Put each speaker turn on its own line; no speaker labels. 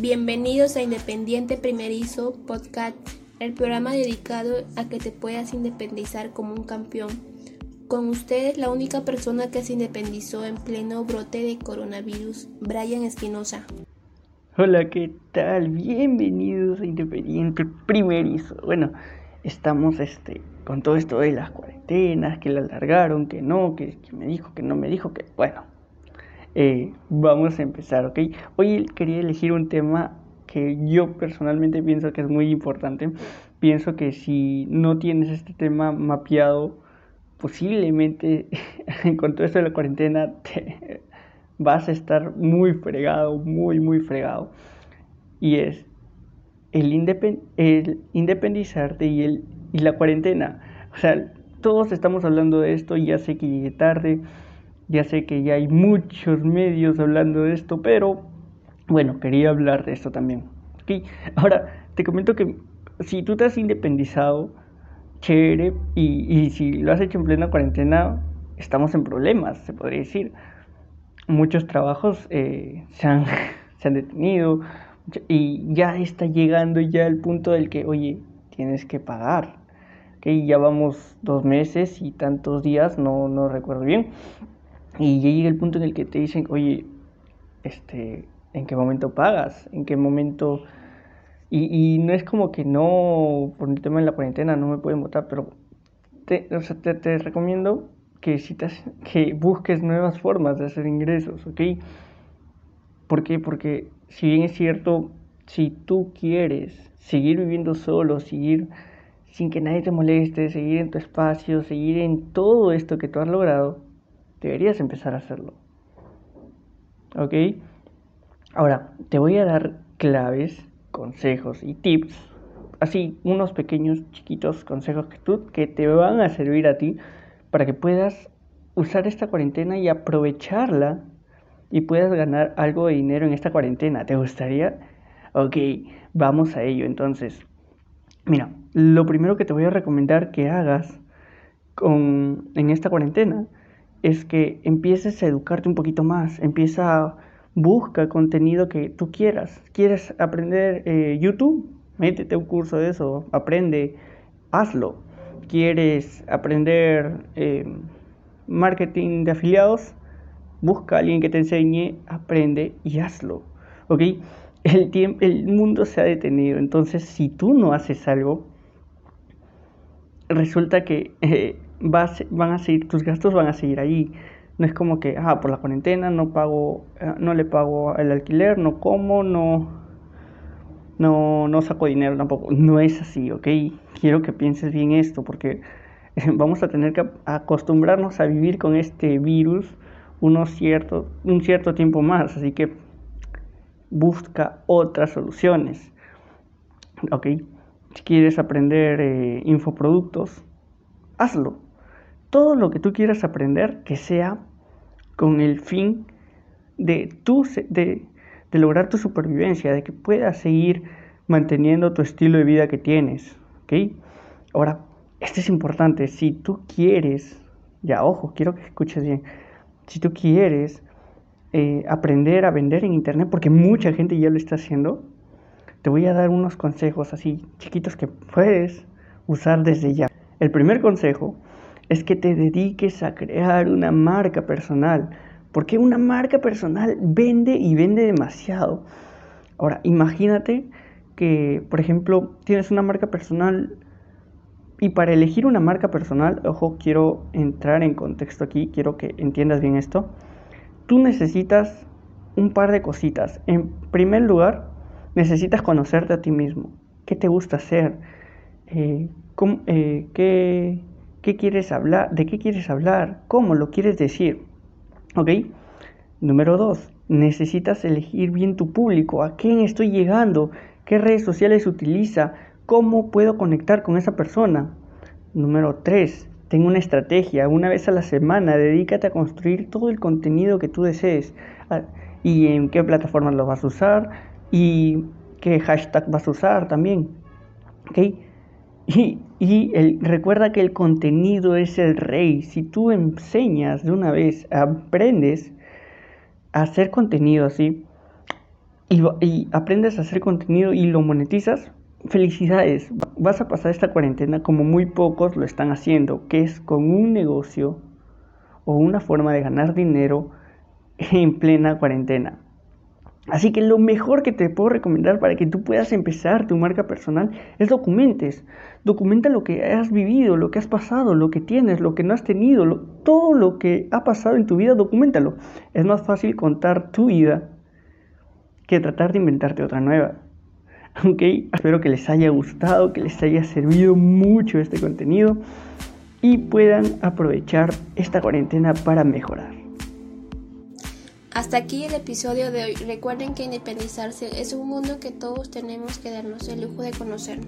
Bienvenidos a Independiente Primerizo Podcast, el programa dedicado a que te puedas independizar como un campeón. Con ustedes la única persona que se independizó en pleno brote de coronavirus, Brian Espinosa.
Hola, ¿qué tal? Bienvenidos a Independiente Primerizo. Bueno, estamos este, con todo esto de las cuarentenas, que la alargaron, que no, que, que me dijo, que no me dijo, que bueno, eh, vamos a empezar, ¿ok? Hoy quería elegir un tema que yo personalmente pienso que es muy importante. Pienso que si no tienes este tema mapeado, posiblemente con todo esto de la cuarentena te vas a estar muy fregado, muy, muy fregado. Y es el, el independizarte y, el, y la cuarentena. O sea, todos estamos hablando de esto, ya sé que llegué tarde, ya sé que ya hay muchos medios hablando de esto, pero bueno, quería hablar de esto también. ¿okay? Ahora, te comento que si tú te has independizado, chévere, y, y si lo has hecho en plena cuarentena, estamos en problemas, se podría decir. Muchos trabajos eh, se, han, se han detenido y ya está llegando ya el punto del que, oye, tienes que pagar. que Ya vamos dos meses y tantos días, no, no recuerdo bien, y ya llega el punto en el que te dicen, oye, este, ¿en qué momento pagas? ¿En qué momento...? Y, y no es como que no, por el tema de la cuarentena, no me pueden votar, pero te, o sea, te, te, recomiendo que, si te, que busques nuevas formas de hacer ingresos, ¿ok? ¿Por qué? Porque si bien es cierto, si tú quieres seguir viviendo solo, seguir sin que nadie te moleste, seguir en tu espacio, seguir en todo esto que tú has logrado, deberías empezar a hacerlo. ¿Ok? Ahora, te voy a dar claves, consejos y tips, así unos pequeños, chiquitos consejos que, tú, que te van a servir a ti para que puedas usar esta cuarentena y aprovecharla y puedas ganar algo de dinero en esta cuarentena. ¿Te gustaría? Ok, vamos a ello. Entonces, mira, lo primero que te voy a recomendar que hagas con, en esta cuarentena es que empieces a educarte un poquito más, empieza, busca contenido que tú quieras. ¿Quieres aprender eh, YouTube? Métete un curso de eso, aprende, hazlo. ¿Quieres aprender eh, marketing de afiliados? Busca a alguien que te enseñe, aprende y hazlo. ¿Ok? El, tiempo, el mundo se ha detenido, entonces si tú no haces algo, resulta que eh, van a seguir, tus gastos van a seguir ahí. No es como que, ah, por la cuarentena no pago, eh, no le pago el alquiler, no como, no, no, no saco dinero tampoco. No es así, ¿ok? Quiero que pienses bien esto porque vamos a tener que acostumbrarnos a vivir con este virus unos cierto, un cierto tiempo más. Así que busca otras soluciones, ¿ok? Si quieres aprender eh, infoproductos, hazlo todo lo que tú quieras aprender que sea con el fin de, tu, de, lograr tu supervivencia, de que puedas seguir manteniendo tu estilo de vida que tienes. ¿ok? Ahora, esto es importante, si tú quieres, ya ojo, quiero que escuches bien, si tú quieres eh, aprender a vender en internet, porque mucha gente ya lo está haciendo, te voy a dar unos consejos así chiquitos que puedes usar desde ya. El primer consejo es que te dediques a crear una marca personal. Porque una marca personal vende y vende demasiado. Ahora, imagínate que, por ejemplo, tienes una marca personal y para elegir una marca personal, ojo, quiero entrar en contexto aquí, quiero que entiendas bien esto. Tú necesitas un par de cositas. En primer lugar, necesitas conocerte a ti mismo. ¿Qué te gusta hacer? Eh, eh, ¿qué, ¿Qué quieres hablar? ¿De qué quieres hablar? ¿Cómo lo quieres decir? ¿Ok? Número dos, necesitas elegir bien tu público. ¿A quién estoy llegando? ¿Qué redes sociales utiliza? ¿Cómo puedo conectar con esa persona? Número tres, tengo una estrategia. Una vez a la semana, dedícate a construir todo el contenido que tú desees. Ah, ¿Y en qué plataformas lo vas a usar? ¿Y qué hashtag vas a usar también? ¿Ok? Y, y el, recuerda que el contenido es el rey. Si tú enseñas de una vez, aprendes a hacer contenido así, y, aprendes a hacer contenido y lo monetizas, felicidades. Vas a pasar esta cuarentena como muy pocos lo están haciendo, que es con un negocio o una forma de ganar dinero en plena cuarentena. Así que lo mejor que te puedo recomendar para que tú puedas empezar tu marca personal es documentes. Documenta lo que has vivido, lo que has pasado, lo que tienes, lo que no has tenido, todo lo que ha pasado en tu vida, documentalo. Es más fácil contar tu vida que tratar de inventarte otra nueva. Ok, espero que les haya gustado, que les haya servido mucho este contenido y puedan aprovechar esta cuarentena para mejorar.
Hasta aquí el episodio de hoy. Recuerden que independizarse es un mundo que todos tenemos que darnos el lujo de conocer.